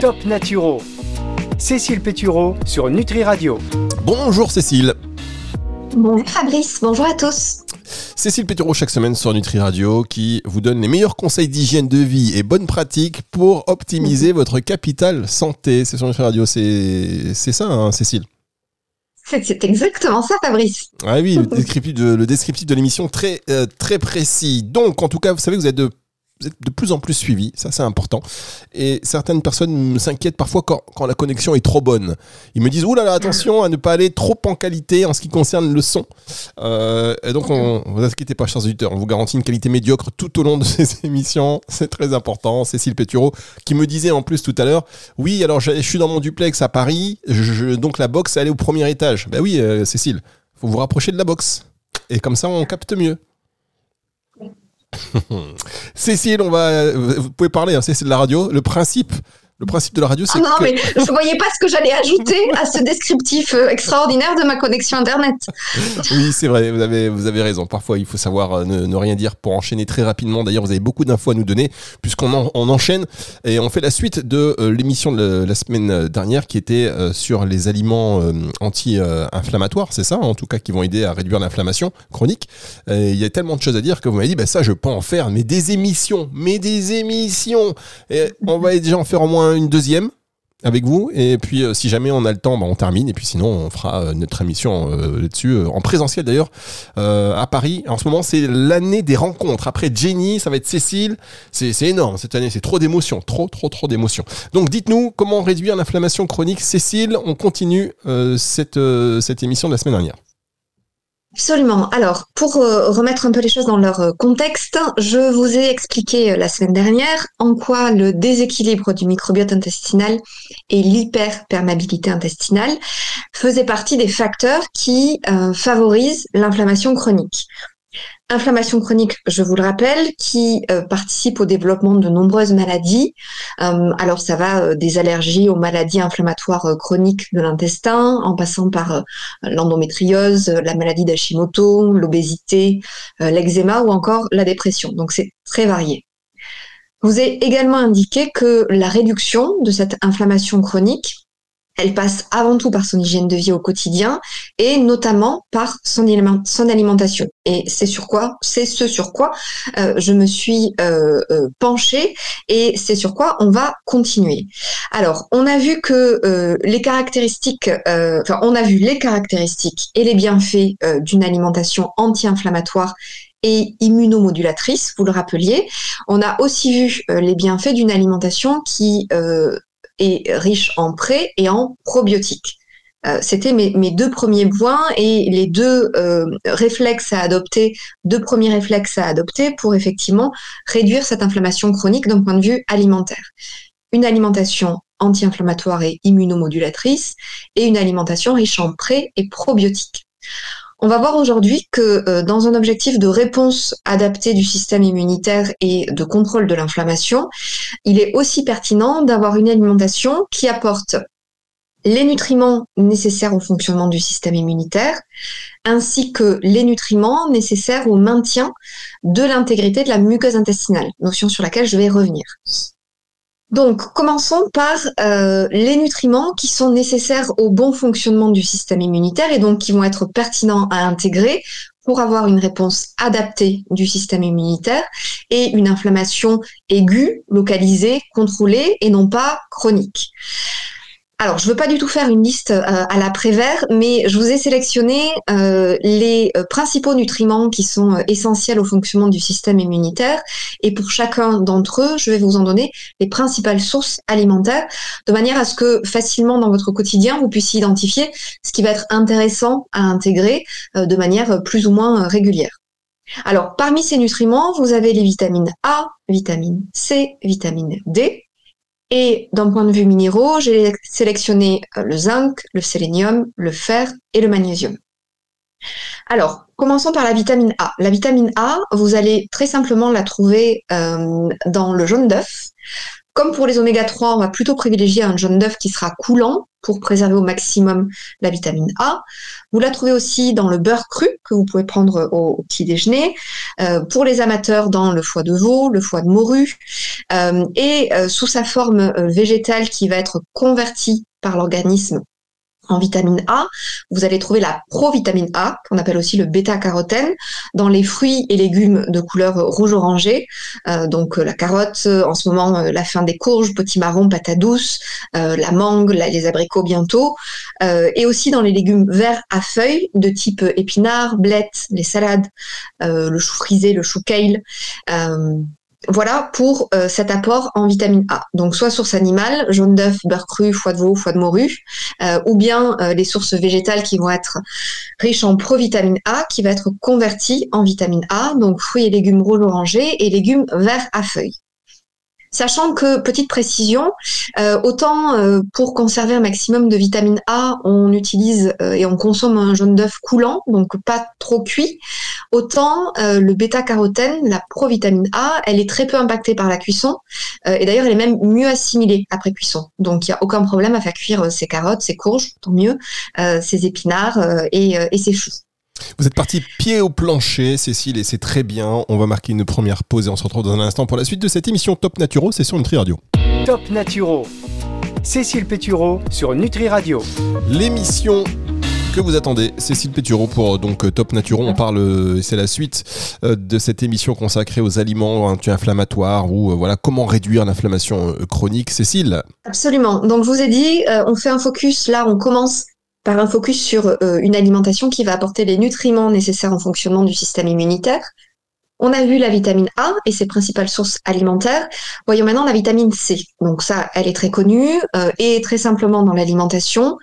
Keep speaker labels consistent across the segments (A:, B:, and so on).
A: Top Naturo. Cécile Pétureau sur Nutri Radio.
B: Bonjour Cécile.
C: Bonjour Fabrice, bonjour à tous.
B: Cécile Pétureau chaque semaine sur Nutri Radio qui vous donne les meilleurs conseils d'hygiène de vie et bonnes pratiques pour optimiser votre capital santé. C'est sur Nutri Radio, c'est ça hein, Cécile?
C: C'est exactement ça, Fabrice.
B: Ah oui, le descriptif de, le descriptif de l'émission très, euh, très précis. Donc, en tout cas, vous savez que vous êtes de vous êtes de plus en plus suivi, ça c'est important. Et certaines personnes s'inquiètent parfois quand, quand, la connexion est trop bonne. Ils me disent, oulala, là là, attention à ne pas aller trop en qualité en ce qui concerne le son. Euh, et donc, on, vous inquiétez pas, chers auditeurs, on vous garantit une qualité médiocre tout au long de ces émissions. C'est très important. Cécile Pétureau qui me disait en plus tout à l'heure, oui, alors je, suis dans mon duplex à Paris, je, donc la box, elle est au premier étage. Ben oui, euh, Cécile, faut vous rapprocher de la box. Et comme ça, on capte mieux. Cécile, on va, vous pouvez parler, hein, c'est de la radio. Le principe le principe de la radio, c'est
C: ah non, mais je ne voyais pas ce que j'allais ajouter à ce descriptif euh, extraordinaire de ma connexion Internet.
B: oui, c'est vrai, vous avez, vous avez raison. Parfois, il faut savoir euh, ne, rien dire pour enchaîner très rapidement. D'ailleurs, vous avez beaucoup d'infos à nous donner, puisqu'on on enchaîne et on fait la suite de euh, l'émission de la, semaine dernière qui était sur les aliments anti-inflammatoires, c'est ça, en tout cas, qui vont aider à réduire l'inflammation chronique. il y a tellement de choses à dire que vous m'avez dit, bah, ça, je peux en faire, mais des émissions, mais des émissions. Et on va déjà en faire au moins une deuxième avec vous. Et puis, euh, si jamais on a le temps, bah, on termine. Et puis, sinon, on fera euh, notre émission euh, là-dessus, en présentiel d'ailleurs, à Paris. En ce moment, c'est l'année des rencontres. Après Jenny, ça va être Cécile. C'est énorme cette année. C'est trop d'émotions. Trop, trop, trop d'émotions. Donc, dites-nous comment réduire l'inflammation chronique. Cécile, on continue cette, cette émission de la semaine dernière.
C: Absolument. Alors, pour euh, remettre un peu les choses dans leur euh, contexte, je vous ai expliqué euh, la semaine dernière en quoi le déséquilibre du microbiote intestinal et l'hyperperméabilité intestinale faisaient partie des facteurs qui favorisent l'inflammation chronique. Inflammation chronique, je vous le rappelle, qui euh, participe au développement de nombreuses maladies. Euh, alors ça va euh, des allergies aux maladies inflammatoires chroniques de l'intestin, en passant par l'endométriose, la maladie d'Hashimoto, l'obésité, l'eczéma ou encore la dépression. Donc c'est très varié. Vous avez également indiqué que la réduction de cette inflammation chronique elle passe avant tout par son hygiène de vie au quotidien et notamment par son, alimentation. Et c'est sur quoi, c'est ce sur quoi euh, je me suis euh, euh, penchée et c'est sur quoi on va continuer. Alors, on a vu que les caractéristiques, enfin, on a vu les caractéristiques et les bienfaits d'une alimentation anti-inflammatoire et immunomodulatrice, vous le rappeliez. On a aussi vu les bienfaits d'une alimentation qui est riche en pré et en probiotiques. Euh, c'était mes, deux premiers points et les deux euh, réflexes à adopter, deux premiers réflexes à adopter pour effectivement réduire cette inflammation chronique d'un point de vue alimentaire. Une alimentation anti-inflammatoire et immunomodulatrice et une alimentation riche en pré et probiotiques. On va voir aujourd'hui que euh, dans un objectif de réponse adaptée du système immunitaire et de contrôle de l'inflammation, il est aussi pertinent d'avoir une alimentation qui apporte les nutriments nécessaires au fonctionnement du système immunitaire, ainsi que les nutriments nécessaires au maintien de l'intégrité de la muqueuse intestinale, notion sur laquelle je vais revenir. Donc, commençons par euh, les nutriments qui sont nécessaires au bon fonctionnement du système immunitaire et donc qui vont être pertinents à intégrer pour avoir une réponse adaptée du système immunitaire et une inflammation aiguë, localisée, contrôlée et non pas chronique. Alors, je ne veux pas du tout faire une liste euh, à la Prévert, mais je vous ai sélectionné euh, les euh, principaux nutriments qui sont essentiels au fonctionnement du système immunitaire. Et pour chacun d'entre eux, je vais vous en donner les principales sources alimentaires, de manière à ce que facilement dans votre quotidien, vous puissiez identifier ce qui va être intéressant à intégrer de manière plus ou moins régulière. Alors, parmi ces nutriments, vous avez les vitamines A, vitamine C, vitamine D, et d'un point de vue minéraux, j'ai sélectionné euh, le zinc, le sélénium, le fer et le magnésium. Alors, commençons par la vitamine A. La vitamine A, vous allez très simplement la trouver euh, dans le jaune d'œuf, Comme pour les oméga 3, on va plutôt privilégier un jaune d'œuf qui sera coulant pour préserver au maximum la vitamine A. Vous la trouvez aussi dans le beurre cru que vous pouvez prendre au, petit déjeuner. Euh, pour les amateurs, dans le foie de veau, le foie de morue, euh, et euh, sous sa forme végétale qui va être convertie par l'organisme en vitamine A. Vous allez trouver la provitamine A, qu'on appelle aussi le bêta-carotène, dans les fruits et légumes de couleur rouge-orangé. Euh, donc euh, la carotte, euh, en ce moment la fin des courges, petits marrons, patates douces, la mangue, les abricots bientôt, et aussi dans les légumes verts à feuilles de type épinards, blettes, les salades, le chou frisé, le chou kale. Voilà pour euh, cet apport en vitamine A. Donc soit source animale, jaune d'œuf, beurre cru, foie de veau, foie de morue, euh, ou bien euh, les sources végétales qui vont être riches en provitamine A, qui va être convertie en vitamine A, donc fruits et légumes rouges orangés et légumes verts à feuilles. Sachant que, petite précision, euh, autant euh, pour conserver un maximum de vitamine A, on utilise euh, et on consomme un jaune d'œuf coulant, donc pas trop cuit, autant le bêta-carotène, la provitamine A, elle est très peu impactée par la cuisson, et d'ailleurs elle est même mieux assimilée après cuisson. Donc il n'y a aucun problème à faire cuire ses carottes, ses courges, tant mieux, ses épinards et, et ses choux.
B: Vous êtes parti pied au plancher, Cécile, et c'est très bien. On va marquer une première pause et on se retrouve dans un instant pour la suite de cette émission Top Naturo, c'est sur Nutri Radio.
A: Top Naturo, Cécile Pétureau sur Nutri Radio.
B: L'émission que vous attendez, Cécile Pétureau pour donc Top Naturo. On parle, c'est la suite euh, de cette émission consacrée aux aliments anti-inflammatoires ou euh, voilà comment réduire l'inflammation euh, chronique. Cécile?
C: Absolument. Donc je vous ai dit, on fait un focus là, on commence par un focus sur euh, une alimentation qui va apporter les nutriments nécessaires au fonctionnement du système immunitaire. On a vu la vitamine A et ses principales sources alimentaires. Voyons maintenant la vitamine C. Donc ça, elle est très connue euh, et très simplement dans l'alimentation.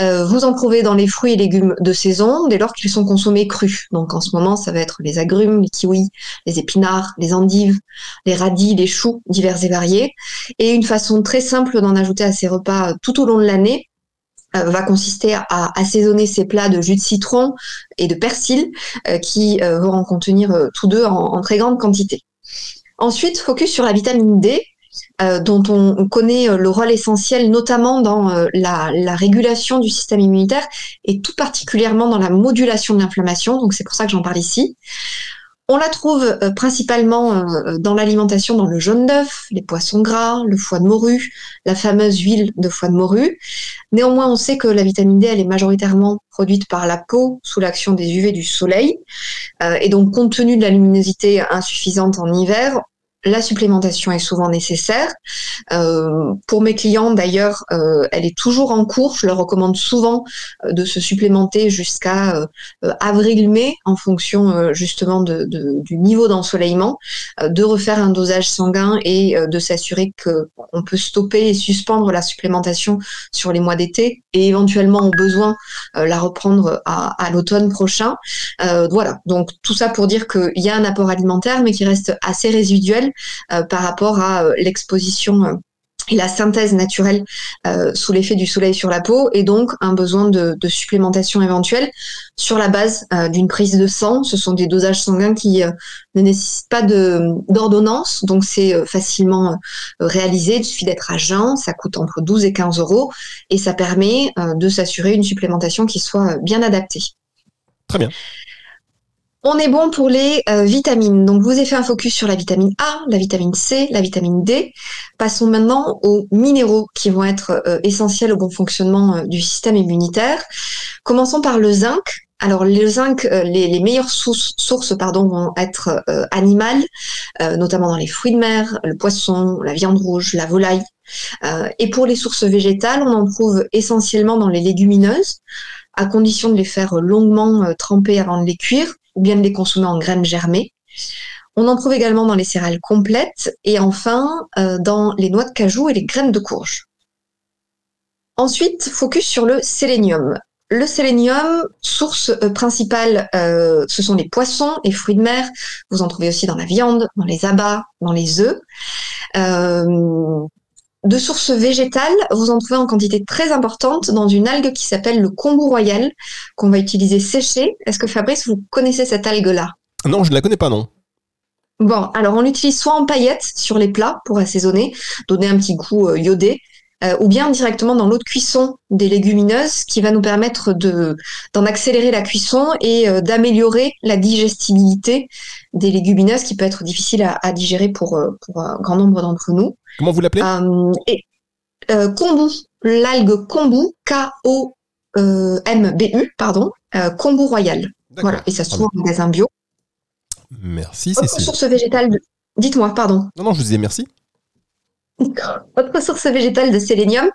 C: Euh, vous en trouvez dans les fruits et légumes de saison dès lors qu'ils sont consommés crus. Donc en ce moment, ça va être les agrumes, les kiwis, les épinards, les endives, les radis, les choux divers et variés. Et une façon très simple d'en ajouter à ces repas tout au long de l'année, va consister à assaisonner ces plats de jus de citron et de persil euh, qui euh, vont en contenir tous deux en, très grande quantité. Ensuite, focus sur la vitamine D, dont on, connaît le rôle essentiel notamment dans la, la, régulation du système immunitaire et tout particulièrement dans la modulation de l'inflammation. Donc c'est pour ça que j'en parle ici. On la trouve euh, principalement euh, dans l'alimentation, dans le jaune d'œuf, les poissons gras, le foie de morue, la fameuse huile de foie de morue. Néanmoins, on sait que la vitamine D, elle est majoritairement produite par la peau sous l'action des UV du soleil. Euh, et donc, compte tenu de la luminosité insuffisante en hiver, la supplémentation est souvent nécessaire. Euh, pour mes clients, d'ailleurs, euh, elle est toujours en cours. Je leur recommande souvent euh, de se supplémenter jusqu'à avril-mai, en fonction justement du niveau d'ensoleillement, de refaire un dosage sanguin et de s'assurer qu'on peut stopper et suspendre la supplémentation sur les mois d'été et éventuellement au besoin la reprendre à, à l'automne prochain. voilà. Donc tout ça pour dire qu'il y a un apport alimentaire, mais qui reste assez résiduel euh, par rapport à euh, l'exposition euh, et la synthèse naturelle sous l'effet du soleil sur la peau et donc un besoin de, supplémentation éventuelle sur la base d'une prise de sang. Ce sont des dosages sanguins qui ne nécessitent pas d'ordonnance, donc c'est facilement réalisé. Il suffit d'être à jeun, ça coûte entre 12 et 15 euros et ça permet de s'assurer une supplémentation qui soit bien adaptée.
B: Très bien.
C: On est bon pour les euh, vitamines. Donc, vous avez fait un focus sur la vitamine A, la vitamine C, la vitamine D. Passons maintenant aux minéraux qui vont être euh, essentiels au bon fonctionnement euh, du système immunitaire. Commençons par le zinc. Alors, le zinc, les, meilleures sources, sources pardon, vont être animales, notamment dans les fruits de mer, le poisson, la viande rouge, la volaille. et pour les sources végétales, on en trouve essentiellement dans les légumineuses, à condition de les faire longuement tremper avant de les cuire bien de les consommer en graines germées. On en trouve également dans les céréales complètes et enfin euh, dans les noix de cajou et les graines de courge. Ensuite, focus sur le sélénium. Le sélénium, source euh, principale, euh, ce sont les poissons et fruits de mer. Vous en trouvez aussi dans la viande, dans les abats, dans les œufs. De source végétale, vous en trouvez en quantité très importante dans une algue qui s'appelle le kombu royal, qu'on va utiliser séché. Est-ce que Fabrice, vous connaissez cette algue-là?
B: Non, je ne la connais pas, non.
C: Bon, alors on l'utilise soit en paillettes sur les plats pour assaisonner, donner un petit goût euh, iodé, euh, ou bien directement dans l'eau de cuisson des légumineuses qui va nous permettre de d'en accélérer la cuisson et euh, d'améliorer la digestibilité des légumineuses qui peut être difficile à, à digérer pour, euh, pour un grand nombre d'entre nous.
B: Comment vous l'appelez?
C: Euh, et euh, kombu, l'algue kombu, K-O-M-B-U, pardon, euh, kombu royal. Voilà, et ça se
B: Très
C: trouve en magasin bio.
B: Merci Cécile.
C: source végétale, de... dites-moi, pardon.
B: Non, non, je vous disais merci.
C: Autre source végétale de sélénium,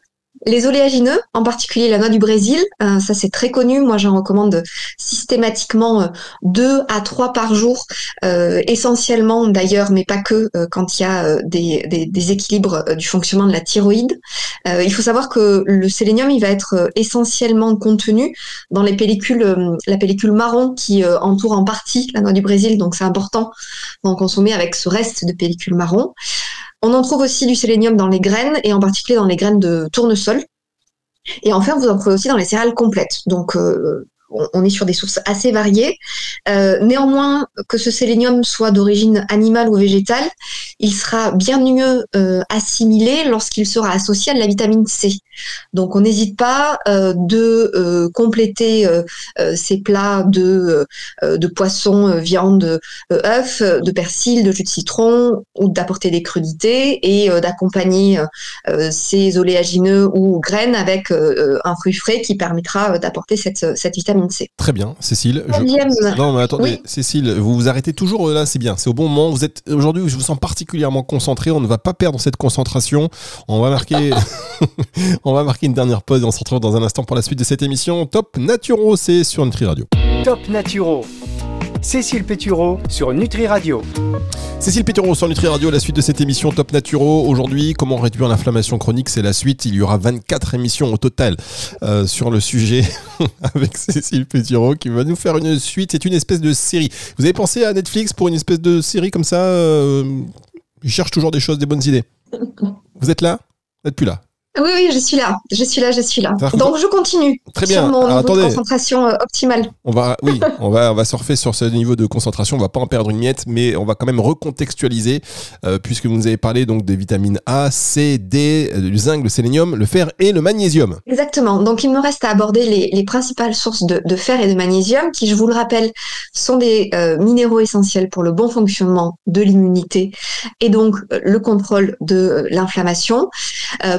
C: les oléagineux, en particulier la noix du Brésil. Euh, ça, c'est très connu. Moi, j'en recommande systématiquement euh, deux à trois par jour, euh, essentiellement d'ailleurs, mais pas que, euh, quand il y a des, des, des équilibres du fonctionnement de la thyroïde. Il faut savoir que le sélénium, il va être essentiellement contenu dans les pellicules, la pellicule marron qui entoure en partie la noix du Brésil. Donc, c'est important d'en consommer avec ce reste de pellicule marron. On en trouve aussi du sélénium dans les graines et en particulier dans les graines de tournesol. Et enfin, vous en trouvez aussi dans les céréales complètes. Donc, euh, on, est sur des sources assez variées. Euh, néanmoins, que ce sélénium soit d'origine animale ou végétale, il sera bien mieux euh, assimilé lorsqu'il sera associé à de la vitamine C. Donc, on n'hésite pas euh, de compléter ces plats de, de poisson, viande, œufs, de persil, de jus de citron, ou d'apporter des crudités et d'accompagner ces oléagineux ou graines avec un fruit frais qui permettra d'apporter cette, cette vitamine
B: Très bien, Cécile. Je- Non, mais attendez,
C: Oui.
B: Cécile, vous vous arrêtez toujours euh, là, c'est bien, c'est au bon moment. Vous êtes aujourd'hui, je vous sens particulièrement concentré. On ne va pas perdre cette concentration. On va marquer, on va marquer une dernière pause et on se retrouve dans un instant pour la suite de cette émission. Top Naturo, c'est sur Nutri Radio.
A: Top Naturo. Cécile Pétureau sur Nutri Radio.
B: Cécile Pétureau sur Nutri Radio, la suite de cette émission Top Naturo. Aujourd'hui, comment réduire l'inflammation chronique, c'est la suite. Il y aura 24 émissions au total euh, sur le sujet avec Cécile Pétureau qui va nous faire une suite. C'est une espèce de série. Vous avez pensé à Netflix pour une espèce de série comme ça euh, Ils cherchent toujours des choses, des bonnes idées. Vous êtes là? Vous n'êtes plus là.
C: Oui, oui, je suis là, je suis là, je suis là. Donc je continue
B: Très
C: sur mon
B: Alors,
C: niveau de concentration euh, optimale.
B: On va, oui, on va, on va surfer sur ce niveau de concentration. On va pas en perdre une miette, mais on va quand même recontextualiser, euh, puisque vous nous avez parlé donc des vitamines A, C, D, euh, du zinc, le sélénium, le fer et le magnésium.
C: Exactement. Donc, il me reste à aborder les, les principales sources de, de fer et de magnésium, qui, je vous le rappelle, sont des minéraux essentiels pour le bon fonctionnement de l'immunité et donc le contrôle de l'inflammation.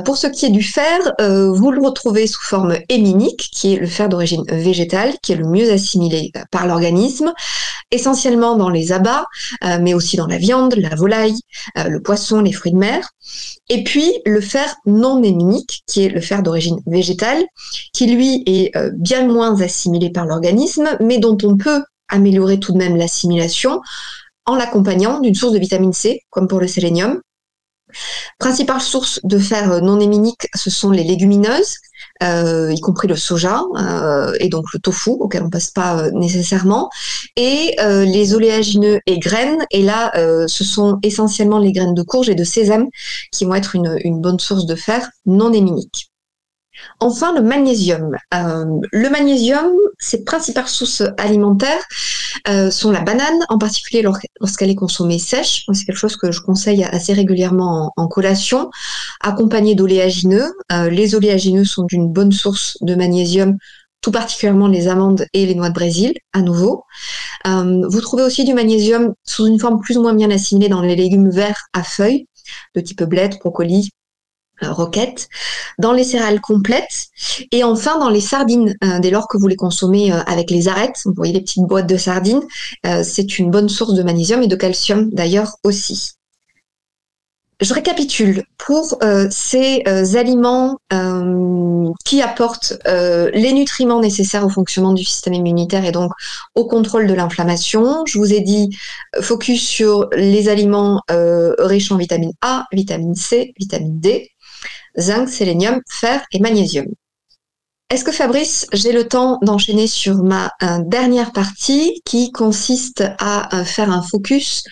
C: Pour ce qui du fer, euh, vous le retrouvez sous forme héminique, qui est le fer d'origine végétale, qui est le mieux assimilé euh, par l'organisme, essentiellement dans les abats, euh, mais aussi dans la viande, la volaille, le poisson, les fruits de mer. Et puis le fer non héminique, qui est le fer d'origine végétale, qui lui est bien moins assimilé par l'organisme, mais dont on peut améliorer tout de même l'assimilation en l'accompagnant d'une source de vitamine C, comme pour le sélénium. Principale source de fer euh, non héminique, ce sont les légumineuses, euh, y compris le soja euh, et donc le tofu, auquel on passe pas nécessairement, et les oléagineux et graines. Et là, ce sont essentiellement les graines de courge et de sésame qui vont être une, une bonne source de fer non héminique. Enfin, le magnésium. Euh, le magnésium, ses principales sources alimentaires euh, sont la banane, en particulier lor- lorsqu'elle est consommée sèche. C'est quelque chose que je conseille assez régulièrement en, collation, accompagnée d'oléagineux. Euh, les oléagineux sont d'une bonne source de magnésium, tout particulièrement les amandes et les noix de Brésil, à nouveau. Vous trouvez aussi du magnésium sous une forme plus ou moins bien assimilée dans les légumes verts à feuilles, de type bled, brocoli, euh, roquette, dans les céréales complètes et enfin dans les sardines. euh, dès lors que vous les consommez euh, avec les arêtes, vous voyez les petites boîtes de sardines, c'est une bonne source de magnésium et de calcium d'ailleurs aussi. Je récapitule. Pour ces aliments qui apportent les nutriments nécessaires au fonctionnement du système immunitaire et donc au contrôle de l'inflammation, je vous ai dit focus sur les aliments riches en vitamine A, vitamine C, vitamine D, zinc, sélénium, fer et magnésium. Est-ce que Fabrice, j'ai le temps d'enchaîner sur ma euh, dernière partie qui consiste à euh, faire un focus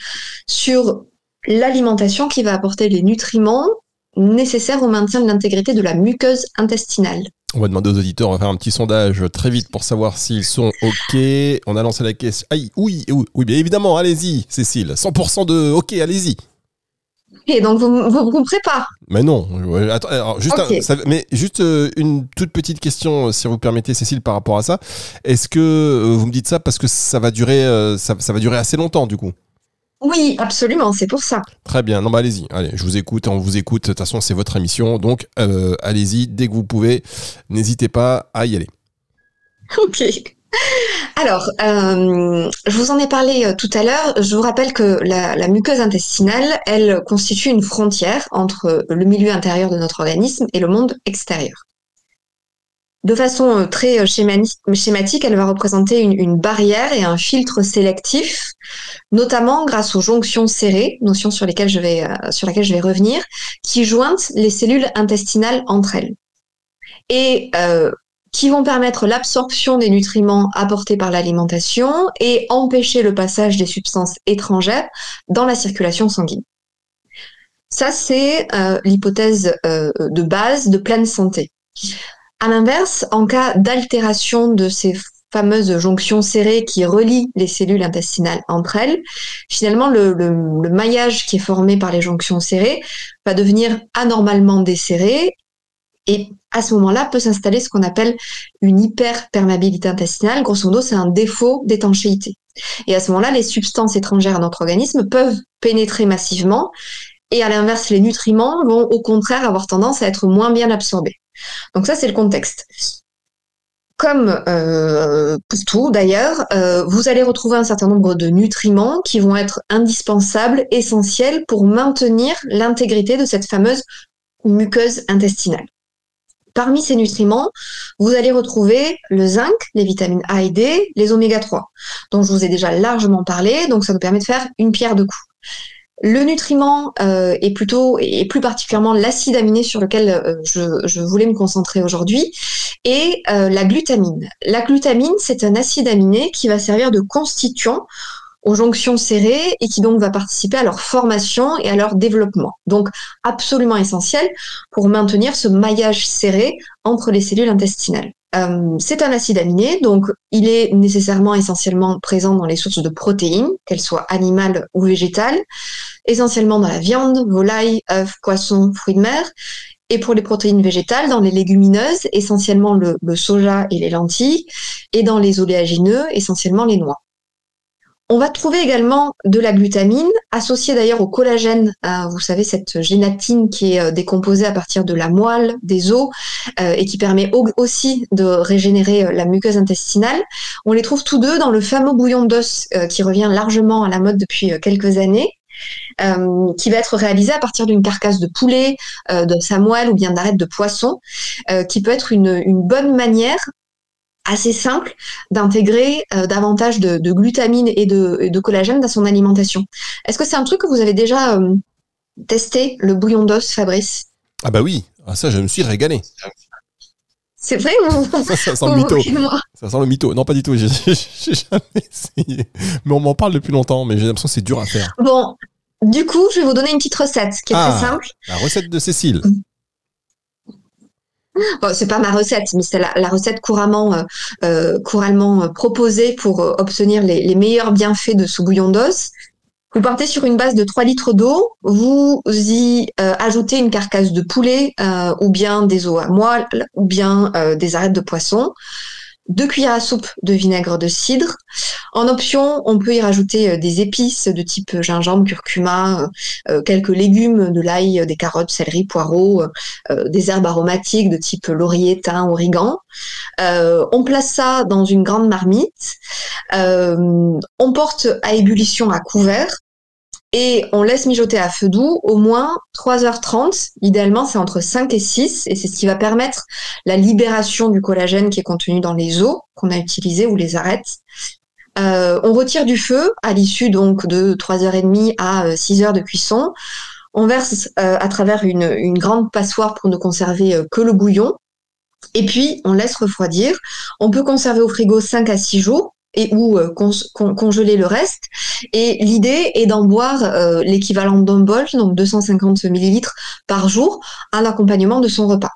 C: sur l'alimentation qui va apporter les nutriments nécessaires au maintien de l'intégrité de la muqueuse intestinale?
B: On va demander aux auditeurs, on va faire un petit sondage très vite pour savoir s'ils sont OK. On a lancé la question. Aïe, oui, oui, oui, bien évidemment, allez-y, Cécile. 100% de OK, allez-y.
C: Et donc vous ne vous couperez pas
B: Mais non. Attends, juste, mais juste euh, une toute petite question, euh, si vous permettez, Cécile, par rapport à ça. Est-ce que euh, vous me dites ça parce que ça va durer, ça, va durer assez longtemps du coup?
C: Oui, absolument, c'est pour ça.
B: Très bien, non bah allez-y, allez, je vous écoute, on vous écoute, de toute façon c'est votre émission, donc allez-y, dès que vous pouvez, n'hésitez pas à y aller.
C: Ok. Alors, euh, je vous en ai parlé euh, tout à l'heure. Je vous rappelle que la, muqueuse intestinale, elle constitue une frontière entre le milieu intérieur de notre organisme et le monde extérieur. De façon euh, très schématique, elle va représenter une, barrière et un filtre sélectif, notamment grâce aux jonctions serrées, notion sur, lesquelles je vais, sur laquelle je vais revenir, qui jointent les cellules intestinales entre elles. Et qui vont permettre l'absorption des nutriments apportés par l'alimentation et empêcher le passage des substances étrangères dans la circulation sanguine. Ça, c'est euh, l'hypothèse euh, de base de pleine santé. À l'inverse, en cas d'altération de ces fameuses jonctions serrées qui relient les cellules intestinales entre elles, finalement, le, le maillage qui est formé par les jonctions serrées va devenir anormalement desserré et à ce moment-là, peut s'installer ce qu'on appelle une hyperperméabilité intestinale. Grosso modo, c'est un défaut d'étanchéité. Et à ce moment-là, les substances étrangères à notre organisme peuvent pénétrer massivement. Et à l'inverse, les nutriments vont au contraire avoir tendance à être moins bien absorbés. Donc ça, c'est le contexte. Comme euh, pour tout d'ailleurs, euh, vous allez retrouver un certain nombre de nutriments qui vont être indispensables, essentiels pour maintenir l'intégrité de cette fameuse muqueuse intestinale. Parmi ces nutriments, vous allez retrouver le zinc, les vitamines A et D, les oméga 3, dont je vous ai déjà largement parlé, donc ça nous permet de faire une pierre de coups. Le nutriment euh, est plutôt, et plus particulièrement l'acide aminé sur lequel euh, je, voulais me concentrer aujourd'hui, et euh, la glutamine. La glutamine, c'est un acide aminé qui va servir de constituant aux jonctions serrées et qui donc va participer à leur formation et à leur développement. Donc absolument essentiel pour maintenir ce maillage serré entre les cellules intestinales. Euh, c'est un acide aminé, donc il est nécessairement essentiellement présent dans les sources de protéines, qu'elles soient animales ou végétales, essentiellement dans la viande, volaille, œufs, poissons, fruits de mer, et pour les protéines végétales, dans les légumineuses, essentiellement le soja et les lentilles, et dans les oléagineux, essentiellement les noix. On va trouver également de la glutamine, associée d'ailleurs au collagène, euh, vous savez, cette gélatine qui est euh, décomposée à partir de la moelle, des os, euh, et qui permet aussi de régénérer la muqueuse intestinale. On les trouve tous deux dans le fameux bouillon d'os qui revient largement à la mode depuis quelques années. qui va être réalisé à partir d'une carcasse de poulet, de sa moelle ou bien d'arête de poisson, qui peut être une bonne manière assez simple d'intégrer euh, davantage de, glutamine et de, collagène dans son alimentation. Est-ce que c'est un truc que vous avez déjà euh, testé, le bouillon d'os, Fabrice?
B: Ah bah oui, ah, ça je me suis régalé.
C: C'est vrai ou
B: ça, ça, sent le mytho. Ça sent le mytho. Non, pas du tout. J'ai jamais essayé. Mais on m'en parle depuis longtemps, mais j'ai l'impression que c'est dur à faire.
C: Bon, du coup, je vais vous donner une petite recette qui est très ah, simple.
B: La recette de Cécile.
C: C'est pas ma recette, mais c'est la, recette couramment, euh, euh couramment euh, proposée pour obtenir les, meilleurs bienfaits de ce bouillon d'os. Vous partez sur une base de 3 litres d'eau, vous y ajoutez une carcasse de poulet ou bien des os à moelle ou bien des arêtes de poisson. 2 cuillères à soupe de vinaigre de cidre. En option, on peut y rajouter euh, des épices de type gingembre, curcuma, euh, quelques légumes, de l'ail, des carottes, céleri, poireaux, euh, des herbes aromatiques de type laurier, thym, origan. on place ça dans une grande marmite. on porte à ébullition à couvert et on laisse mijoter à feu doux au moins 3h30. Idéalement, c'est entre 5 et 6 et c'est ce qui va permettre la libération du collagène qui est contenu dans les os qu'on a utilisés ou les arêtes. Euh, on retire du feu à l'issue donc de 3h30 à 6 euh, de cuisson. On verse euh, à travers une, une, grande passoire pour ne conserver que le bouillon. Et puis, on laisse refroidir. On peut conserver au frigo 5 à 6 jours et ou euh, congeler le reste. Et l'idée est d'en boire euh, l'équivalent d'un bol, donc 250 millilitres par jour, à l'accompagnement de son repas.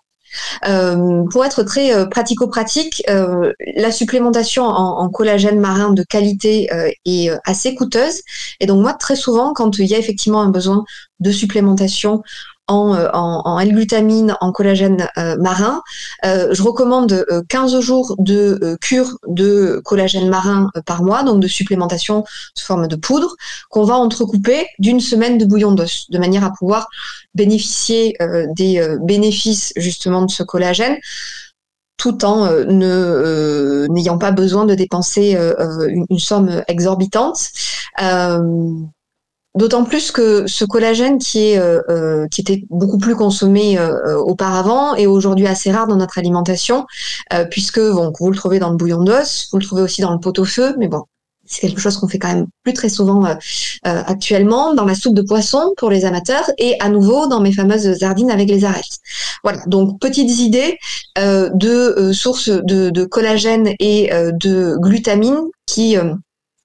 C: Euh, pour être très euh, pratico-pratique, euh, la supplémentation en, en, collagène marin de qualité est assez coûteuse. Et donc moi, très souvent, quand il y a effectivement un besoin de supplémentation en, euh, en, en L-glutamine, en collagène euh, marin. Euh, je recommande 15 jours de cure de collagène marin par mois, donc de supplémentation sous forme de poudre, qu'on va entrecouper d'une semaine de bouillon d'os, de manière à pouvoir bénéficier des bénéfices justement de ce collagène tout en ne n'ayant pas besoin de dépenser une, une, somme exorbitante. D'autant plus que ce collagène qui euh, euh, était beaucoup plus consommé euh, auparavant est aujourd'hui assez rare dans notre alimentation, puisque bon, vous le trouvez dans le bouillon d'os, vous le trouvez aussi dans le pot-au-feu, mais bon, c'est quelque chose qu'on fait quand même plus très souvent actuellement dans la soupe de poisson pour les amateurs et à nouveau dans mes fameuses sardines avec les arêtes. Voilà, donc petites idées de sources de, collagène et de glutamine qui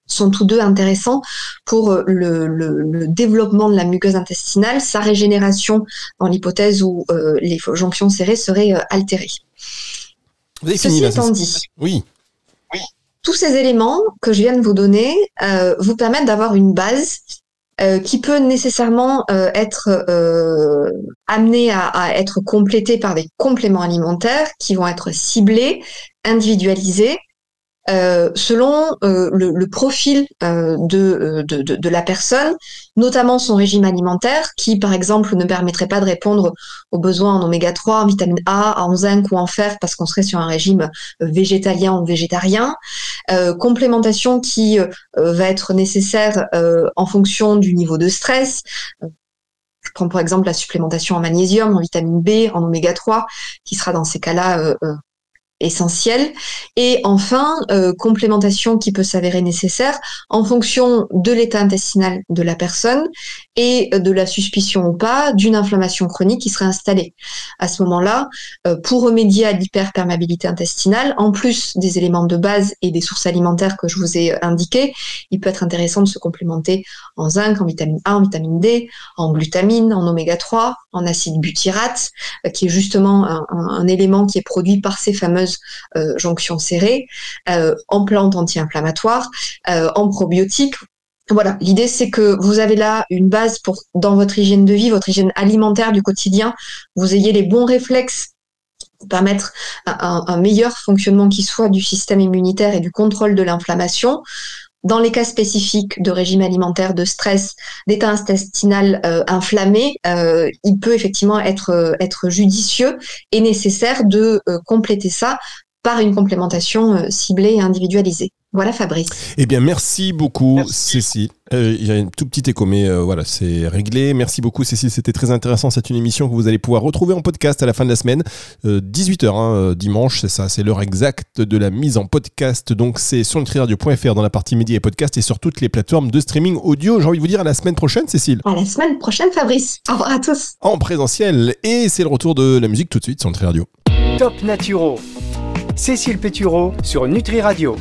C: sont tous deux intéressants pour euh, le, développement de la muqueuse intestinale, sa régénération dans l'hypothèse où euh, les jonctions serrées seraient euh, altérées.
B: Vous avez Ceci étant dit, oui.
C: tous ces éléments que je viens de vous donner vous permettent d'avoir une base qui peut nécessairement être amenée à, à, être complétée par des compléments alimentaires qui vont être ciblés, individualisés euh, selon euh, le, profil euh, de, de, de, la personne, notamment son régime alimentaire, qui par exemple ne permettrait pas de répondre aux besoins en oméga 3, en vitamine A, en zinc ou en fer, parce qu'on serait sur un régime végétalien ou végétarien. complémentation qui va être nécessaire en fonction du niveau de stress. Je prends par exemple la supplémentation en magnésium, en vitamine B, en oméga 3, qui sera dans ces cas-là essentiel. Et enfin, euh, complémentation qui peut s'avérer nécessaire en fonction de l'état intestinal de la personne et de la suspicion ou pas d'une inflammation chronique qui serait installée. À ce moment-là, euh, pour remédier à l'hyperperméabilité intestinale, en plus des éléments de base et des sources alimentaires que je vous ai indiquées, il peut être intéressant de se complémenter en zinc, en vitamine A, en vitamine D, en glutamine, en oméga 3, en acide butyrate, euh, qui est justement un, un élément qui est produit par ces fameuses euh, jonction serrée, euh, en plantes anti-inflammatoires, euh, en probiotiques. Voilà, l'idée c'est que vous avez là une base pour dans votre hygiène de vie, votre hygiène alimentaire du quotidien, vous ayez les bons réflexes pour permettre un, meilleur fonctionnement qui soit du système immunitaire et du contrôle de l'inflammation. Dans les cas spécifiques de régime alimentaire, de stress, d'état intestinal inflammé, il peut effectivement être, être judicieux et nécessaire de compléter ça par une complémentation euh, ciblée et individualisée. Voilà Fabrice.
B: Eh bien, merci beaucoup Cécile. Euh, il y a un tout petit écho, mais euh, voilà, c'est réglé. Merci beaucoup Cécile, c'était très intéressant. C'est une émission que vous allez pouvoir retrouver en podcast à la fin de la semaine. 18h hein, dimanche, c'est ça, c'est l'heure exacte de la mise en podcast. Donc c'est sur nutriradio.fr dans la partie médias et podcast et sur toutes les plateformes de streaming audio. J'ai envie de vous dire à la semaine prochaine Cécile.
C: À la semaine prochaine Fabrice. Au revoir à tous.
B: En présentiel. Et c'est le retour de la musique tout de suite sur Nutri Radio.
A: Top Naturo Cécile Pétureau sur Nutri Radio.